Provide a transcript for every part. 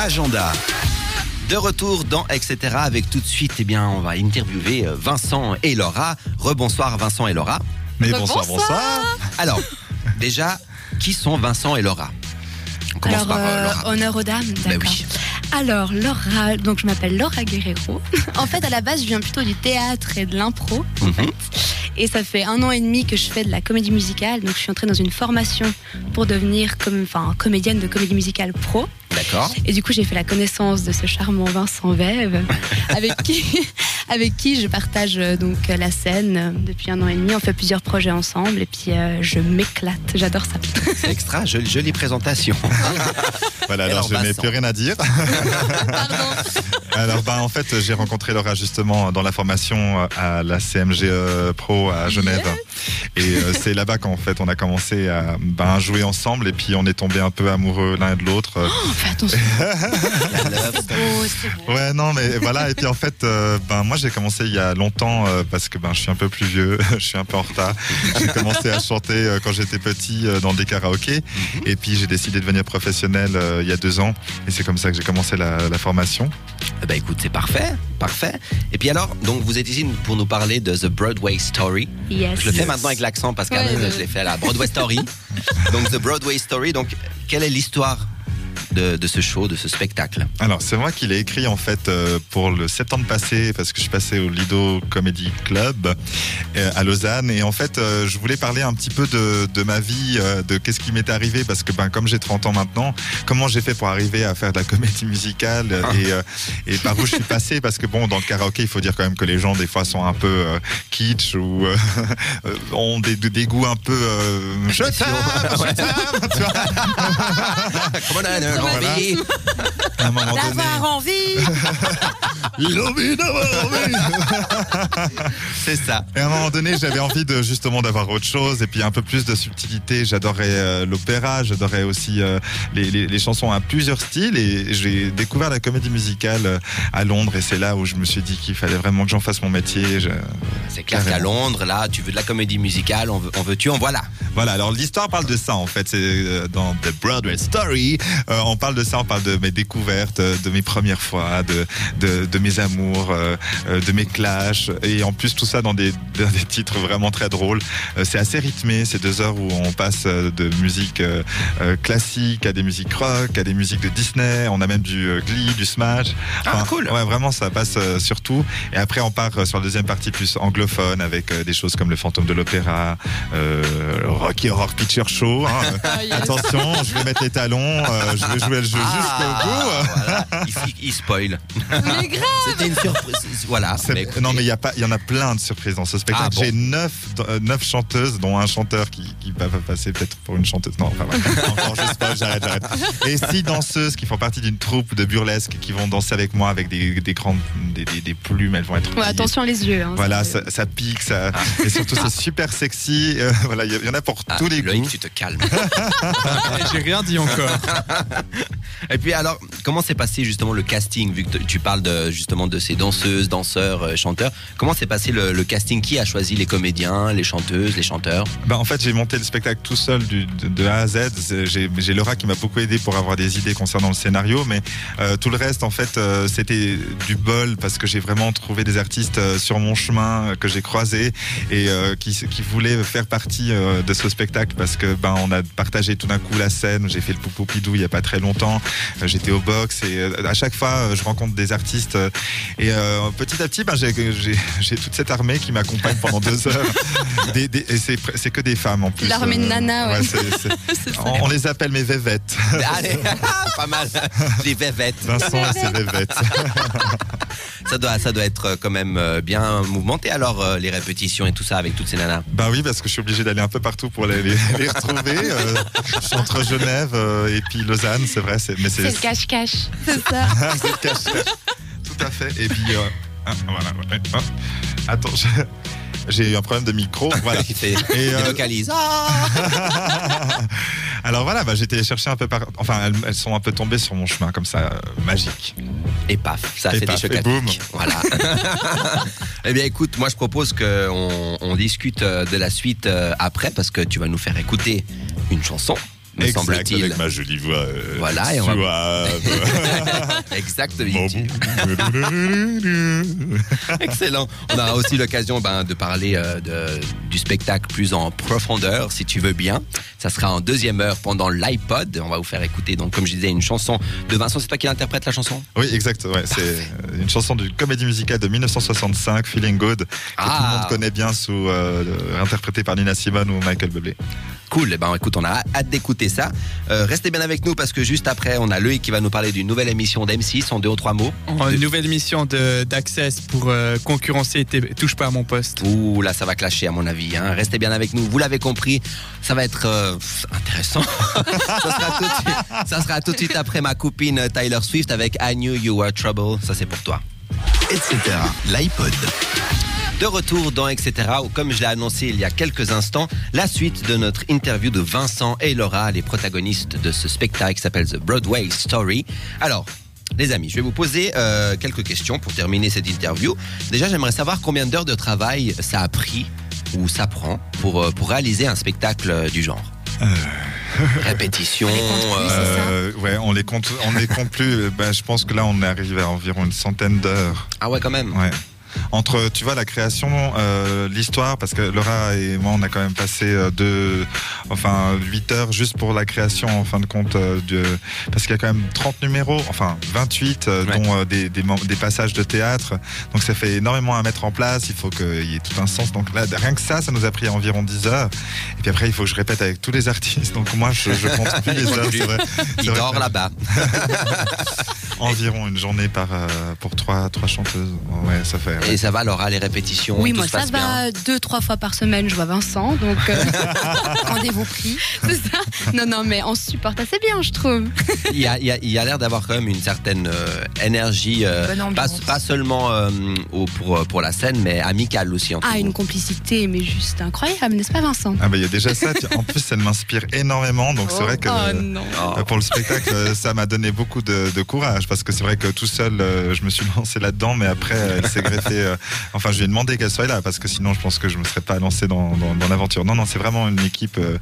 agenda. De retour dans Etc. avec tout de suite, eh bien, on va interviewer euh, Vincent et Laura. Rebonsoir Vincent et Laura. Mais bonsoir, bonsoir. Alors, déjà, qui sont Vincent et Laura? On commence Alors, par euh, euh, Laura. honneur aux dames, Ben d'accord. oui. Alors, Laura, donc je m'appelle Laura Guerrero. en fait, à la base, je viens plutôt du théâtre et de l'impro, en Mhm. fait. Et ça fait un an et demi que je fais de la comédie musicale. Donc, je suis entrée dans une formation pour devenir comme, enfin, comédienne de comédie musicale pro. D'accord. Et du coup, j'ai fait la connaissance de ce charmant Vincent Vève, avec qui, avec qui je partage euh, donc euh, la scène euh, depuis un an et demi. On fait plusieurs projets ensemble et puis euh, je m'éclate. J'adore ça. C'est extra, jolie, jolie présentation. Voilà, alors, alors, je n'ai plus rien à dire. alors, ben, en fait, j'ai rencontré Laura justement dans la formation à la CMGE Pro à Genève. Et euh, c'est là-bas qu'en fait, on a commencé à ben, jouer ensemble et puis on est tombé un peu amoureux l'un de l'autre. Oh, fais attention. La love C'est story. beau, c'est beau. Ouais, non, mais voilà. Et puis en fait, euh, ben moi j'ai commencé il y a longtemps euh, parce que ben je suis un peu plus vieux, je suis un peu en retard. J'ai commencé à chanter euh, quand j'étais petit euh, dans des karaokés. Et puis j'ai décidé de devenir professionnel euh, il y a deux ans. Et c'est comme ça que j'ai commencé la, la formation. Eh ben, écoute, c'est parfait, parfait. Et puis alors, donc vous êtes ici pour nous parler de The Broadway Story. Yes. Je le fais maintenant avec l'accent parce qu'avant Ouais, je l'ai fait à la Broadway Story. donc The Broadway Story. Donc quelle est l'histoire de, de ce show, de ce spectacle. Alors c'est moi qui l'ai écrit en fait euh, pour le septembre passé parce que je suis passé au Lido Comedy Club euh, à Lausanne. Et en fait euh, je voulais parler un petit peu de, de ma vie, de qu'est-ce qui m'est arrivé parce que ben comme j'ai 30 ans maintenant, comment j'ai fait pour arriver à faire de la comédie musicale euh, et, et par où je suis passé? Parce que bon dans le karaoké il faut dire quand même que les gens des fois sont un peu kitsch ou ont des, des goûts un peu je t'aime, je t'aime, tu vois. A envie D'avoir envie. L'envie d'avoir envie. C'est ça. Et à un moment donné, j'avais envie de justement d'avoir autre chose et puis un peu plus de subtilité. J'adorais euh, l'opéra, j'adorais aussi euh, les, les- les chansons à plusieurs styles et j'ai découvert la comédie musicale euh, à Londres et c'est là où je me suis dit qu'il fallait vraiment que j'en fasse mon métier. Je- C'est clair qu'à. Londres, là, tu veux de la comédie musicale, on veut, on veut tu, en voilà. Voilà, alors l'histoire parle de ça en fait. C'est euh, dans The Broadway Story. Euh, on parle de ça, on parle de mes découvertes, euh, de mes premières fois, de, de, de mes amours, euh, euh, de mes clashs. Et en plus, tout ça dans des, dans des titres vraiment très drôles. C'est assez rythmé. C'est deux heures où on passe de musique classique à des musiques rock, à des musiques de Disney. On a même du Glee, du Smash. Ah, cool. Ouais, vraiment, ça passe euh, sur tout. Et après, on part sur la deuxième partie plus anglophone avec des choses comme le fantôme de l'opéra, euh, Rocky Horror Picture Show. hein. Ah. Attention, je vais mettre les talons, euh, je vais jouer le jeu jusqu'au bout. Ah, voilà. il, il spoil. Mais grave. C'était une surprise. Voilà. Mais écoutez, non mais il y a pas, il y en a plein de surprises dans ce spectacle. Ah bon J'ai neuf, euh, neuf chanteuses, dont un chanteur qui, qui va passer peut-être pour une chanteuse. Non, enfin voilà. Encore, je sais pas, j'arrête, j'arrête. Et six danseuses qui font partie d'une troupe de burlesque qui vont danser avec moi avec des, des grandes, des, des- des plumes. Elles vont être. Ouais, attention les yeux. hein, Voilà, ça, ça pique, ça, et surtout c'est super sexy. euh, voilà, il y, en a pour ah, tous les Loïc, goûts. tu te calmes. J'ai rien dit encore. Et puis alors, comment s'est passé justement le casting Vu que tu parles justement de ces danseuses, danseurs, euh, chanteurs? Comment s'est passé le, casting? Qui a choisi les comédiens, les chanteuses, les chanteurs? Bah, en fait, j'ai monté le spectacle tout seul de, A à Z. J'ai Laura qui m'a beaucoup aidé pour avoir des idées concernant le scénario, mais euh, tout le reste, en fait, euh, c'était du bol parce que j'ai vraiment trouvé des artistes sur mon chemin que j'ai croisés et qui, voulaient faire partie de ce spectacle parce que ben on a partagé tout d'un coup la scène. J'ai fait le Poupoupidou il y a pas très longtemps. Euh, J'étais au box et euh, à chaque fois, euh, je rencontre des artistes et euh, petit à petit, ben, j'ai- toute cette armée qui m'accompagne pendant deux heures. Des- des- et c'est que des femmes en plus. L'armée de Nana, ouais. on, on les appelle mes vévettes. Allez, pas mal. Les vévettes. Vincent et ses vévettes. Ça doit, ça doit être euh, quand même euh, bien mouvementé alors euh, les répétitions et tout ça avec toutes ces nanas. Bah oui, parce que je suis obligé d'aller un peu partout pour les, les- les retrouver. Euh, je suis entre Genève euh, et puis Lausanne, c'est vrai. c'est- Mais C'est c'est le cache-cache. C'est ça. c'est le cache-cache. Tout à fait. Et puis, euh, ah, voilà. ouais, ah. Attends, je- j'ai eu un problème de micro. Voilà. Et, il euh, vocalise. Alors voilà, bah, j'étais chercher un peu par. Enfin, elles, elles sont un peu tombées sur mon chemin, comme ça, euh, magique. Et paf, ça paf, des chocs et boum. Voilà. eh bien, écoute, moi je propose qu'on on discute euh, de la suite euh, après parce que tu vas nous faire écouter une chanson, me semble-t-il. avec ma jolie voix. euh, Voilà, et on va-. Exactement. Excellent. On aura aussi l'occasion ben, de parler euh, de- du spectacle plus en profondeur, si tu veux bien. Ça sera en deuxième heure pendant l'iPod. On va vous faire écouter, donc, comme je disais, une chanson de Vincent. C'est toi qui interprète la chanson? Oui, exact. Ouais, c'est une chanson d'une comédie musicale de 1965, Feeling Good, que tout le Ah. monde connaît bien, sous euh, le- interprété par Nina Simone ou Michael Bublé. Cool. Eh ben, écoute, on a hâte d'écouter ça. Euh, restez bien avec nous parce que juste après, on a Loïc qui va nous parler d'une nouvelle émission d'M6 en deux ou trois mots. En nouvelle mission de- d'Access pour euh, concurrencer Touche pas à mon poste. Ouh, là, ça va clasher à mon avis. hein. Restez bien avec nous. Vous l'avez compris, ça va être euh, intéressant. ça, sera tout de suite, ça sera tout de suite après ma copine Tyler Swift avec I Knew You Were Trouble. Ça, c'est pour toi. etc. L'iPod. De retour dans Etc. où, comme je l'ai annoncé il y a quelques instants, la suite de notre interview de Vincent et Laura, les protagonistes de ce spectacle qui s'appelle The Broadway Story. Alors, les amis, je vais vous poser euh, quelques questions pour terminer cette interview. Déjà, j'aimerais savoir combien d'heures de travail ça a pris ou ça prend pour, euh, pour réaliser un spectacle euh, du genre. Répétition. On les compte plus, euh, c'est ça Euh, ouais, on les compte, on les compte plus. Ben, je pense que là, on est arrivé à environ une centaine d'heures. Ah ouais, quand même. Ouais. Entre, tu vois, la création, euh, l'histoire, parce que Laura et moi, on a quand même passé euh, deux, enfin, 8 heures juste pour la création, en fin de compte, euh, parce qu'il y a quand même 30 numéros, enfin, 28, euh, Ouais. dont des, des, mom- des passages de théâtre. Donc, ça fait énormément à mettre en place. Il faut qu'il y ait tout un sens. Donc, là, rien que ça, ça nous a pris environ 10 heures. Et puis après, il faut que je répète avec tous les artistes. Donc, moi, je, je compte plus les heures, c'est vrai. Il vrai dort là-bas. Environ une journée par, pour trois, trois chanteuses. Ouais, ça fait. Et ça va, Laura, les répétitions Oui, tout moi se ça passe bien va deux, trois fois par semaine, je vois Vincent, donc euh, rendez-vous pris. C'est ça. Non, non, mais on se supporte assez bien, je trouve. Il y a, il y a- il y a l'air d'avoir quand même une certaine euh, énergie, euh, Bonne pas, ambiance. pas seulement euh, au- pour, euh, pour la scène, mais amicale aussi. entre Ah, vous. une complicité, mais juste incroyable, n'est-ce pas, Vincent? Ah bah il y a déjà ça. Puis En plus, elle m'inspire énormément. Donc c'est vrai que Oh non. Oh. euh, pour le spectacle, euh, ça m'a donné beaucoup de, de courage parce que c'est vrai que tout seul, euh, je me suis lancé là-dedans, mais après, elle s'est greffée. Euh, enfin, je lui ai demandé qu'elle soit là parce que sinon, je pense que je me serais pas lancé dans, l'aventure. Non, non, c'est vraiment une équipe euh,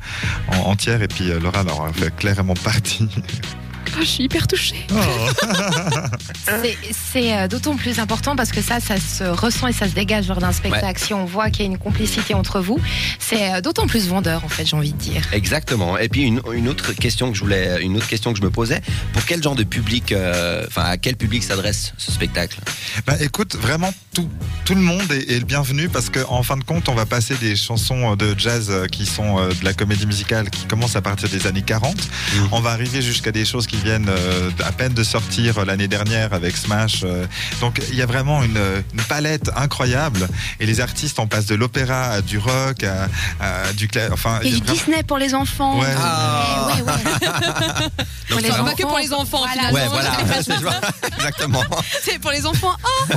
en- entière. Et puis euh, Laura, alors, elle fait clairement partie. Oh, je suis hyper touchée. C'est- C'est euh, d'autant plus important parce que ça, ça se ressent et ça se dégage lors d'un spectacle. Si on voit qu'il y a une complicité entre vous, c'est euh, d'autant plus vendeur, en fait, j'ai envie de dire. Exactement. Et puis une, une autre question que je voulais, une autre question que je me posais, pour quel genre de public, euh, enfin à quel public s'adresse ce spectacle? Bah écoute, vraiment tout, tout le monde est, est le bienvenu parce qu'en fin de compte, on va passer des chansons de jazz qui sont de la comédie musicale qui commencent à partir des années 40. Mhm. On va arriver jusqu'à des choses qui viennent euh, à peine de sortir euh, l'année dernière avec Smash. euh. Donc il y a vraiment une, une palette incroyable et les artistes, on passe de l'opéra à du rock à, à du cla- enfin Et vraiment- Disney pour les enfants. Ouais. Ah. Eh ouais, ouais. Donc, les vraiment- Pas que pour les enfants, Voilà. voilà. Exactement. C'est pour les enfants. Oh,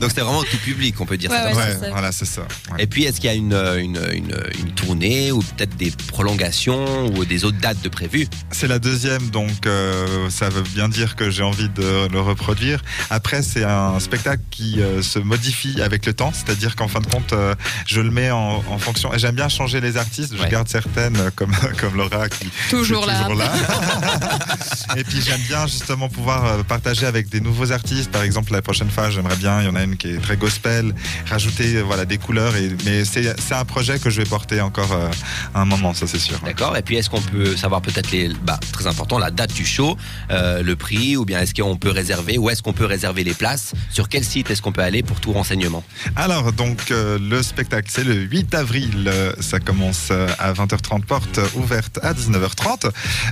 Donc c'est vraiment tout public, on peut dire Ouais, ça. ça. Voilà, c'est ça. ouais. Et puis est-ce qu'il y a une, une, une, une tournée ou peut-être des prolongations ou des autres dates de prévues? C'est la deuxième, donc euh, ça veut bien dire que j'ai envie de le reproduire. Après, c'est un spectacle qui euh, se modifie avec le temps, c'est-à-dire qu'en fin de compte, euh, je le mets en, en fonction. et J'aime bien changer les artistes, je Ouais. garde certaines comme, comme Laura qui Toujours est là. toujours là. Et puis j'aime bien justement pouvoir partager avec des nouveaux artistes. Par exemple, la prochaine fois, j'aimerais bien, il y en a une qui est très gospel, rajouter voilà des couleurs. Et, mais c'est c'est un projet que je vais porter encore euh, un moment, ça c'est sûr. D'accord. Et puis est-ce qu'on peut savoir peut-être les, bah, très important, la date du show, euh, le prix, ou bien est-ce qu'on peut réserver, où est-ce qu'on peut réserver les places, sur quel site est-ce qu'on peut aller pour tout renseignement? Alors, donc, euh, le spectacle, c'est le 8 avril. Euh, Ça commence à 20h30, porte ouverte à 19h30.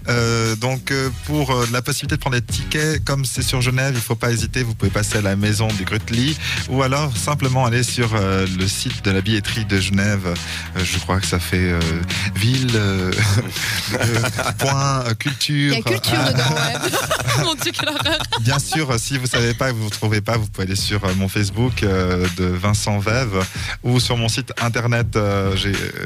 Euh, donc, pour la possibilité de prendre des tickets, comme c'est sur Genève, il faut pas hésiter. Vous pouvez passer à la maison du Grutli ou alors simplement aller sur euh, le site de la billetterie de Genève. Euh, je crois que ça fait euh, ville, euh, euh, point, culture. Il y a culture Ah, dedans, ouais. Mon Dieu, quelle horreur. Bien sûr, si vous savez pas, vous ne trouvez pas, vous pouvez aller sur euh, mon Facebook euh, de Vincent Vève ou sur mon site internet euh,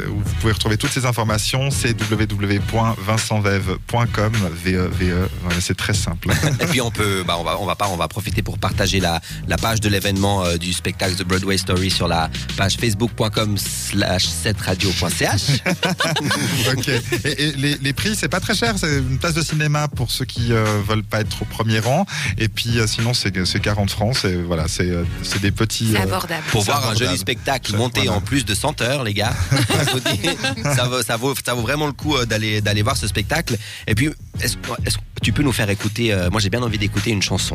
où vous pouvez retrouver toutes ces informations. C'est www.vincentvève.com. VE, VE. Voilà, c'est très simple. Et puis on peut, bah, on va, on va pas, on va profiter pour partager la, la page de l'événement euh, du spectacle The Broadway Story sur la page facebook.com slash 7radio.ch. ok. Et, et les, les prix, c'est pas très cher. C'est une place de cinéma pour pour ceux qui euh, veulent pas être au premier rang. Et puis euh, sinon, c'est c'est 40 francs. C'est voilà, c'est euh, c'est des petits. C'est euh, abordable. Pour voir un joli spectacle monté voilà. en plus de 100 heures, les gars. Ça, vaut, ça, vaut, ça vaut vraiment le coup d'aller d'aller voir ce spectacle. Et puis, est-ce que tu peux nous faire écouter euh, Moi, j'ai bien envie d'écouter une chanson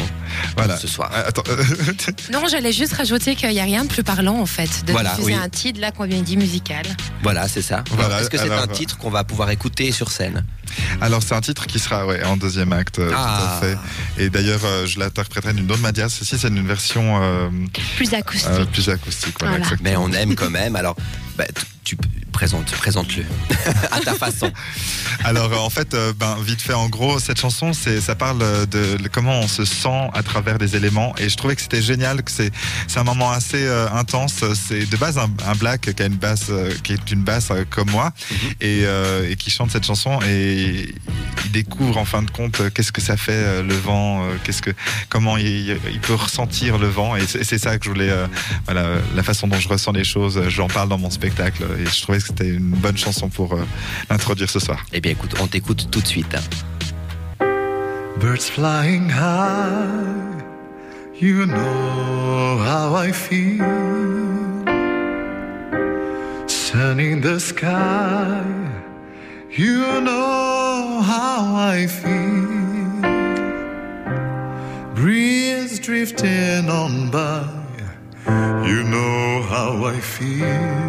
Voilà. ce soir. Ah, Attends, Non, j'allais juste rajouter qu'il n'y a rien de plus parlant en fait de Voilà, diffuser oui. un titre de la comédie musicale. Voilà, c'est ça. Voilà, Est-ce que c'est un titre qu'on va pouvoir écouter sur scène? Alors c'est un titre qui sera ouais, en deuxième acte, euh, Ah. tout à fait. Et d'ailleurs, euh, je l'interpréterai d'une autre manière. Ceci, c'est une version euh, Plus acoustique. euh, plus acoustique. Voilà. Mais on aime quand même. Alors, bah, tu, tu présentes, présente-le à ta façon. Alors euh, en fait, euh, ben, vite fait, en gros, cette chanson, c'est, ça parle euh, de, de comment on se sent à travers des éléments. Et je trouvais que c'était génial, que c'est, c'est un moment assez euh, intense. C'est de base un, un black qui a une basse, euh, qui est une basse euh, comme moi, et, euh, et qui chante cette chanson. Et il découvre en fin de compte euh, qu'est-ce que ça fait euh, le vent, euh, qu'est-ce que, comment il, il peut ressentir le vent. Et c'est, c'est ça que je voulais, euh, voilà, la façon dont je ressens les choses. J'en parle dans mon spectacle. Et je trouvais que c'était une bonne chanson pour euh, l'introduire ce soir. Eh bien, écoute, on t'écoute tout de suite. Birds flying high, you know how I feel. Sun in the sky, you know how I feel. Breeze drifting on by, you know how I feel.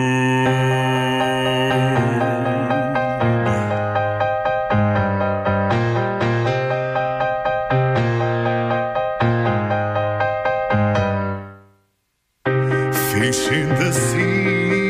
The sea,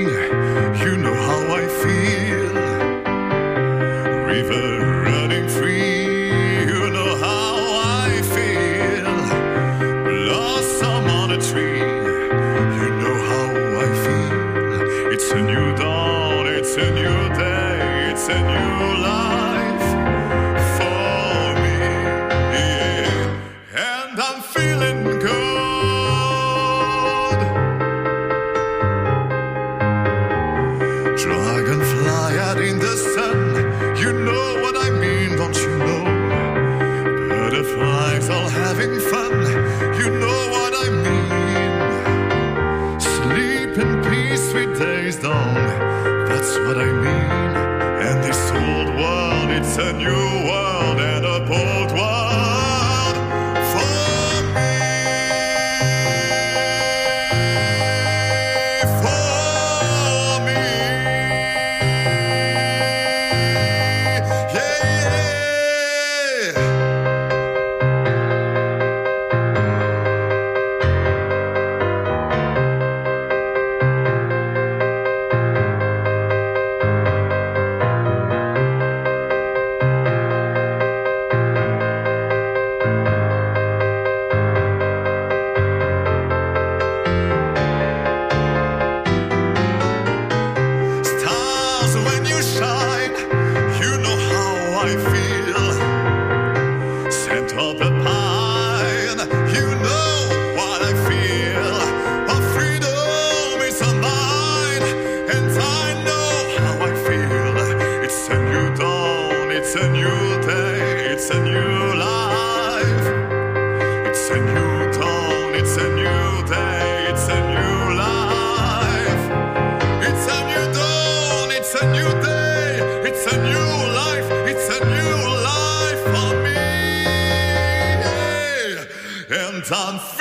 from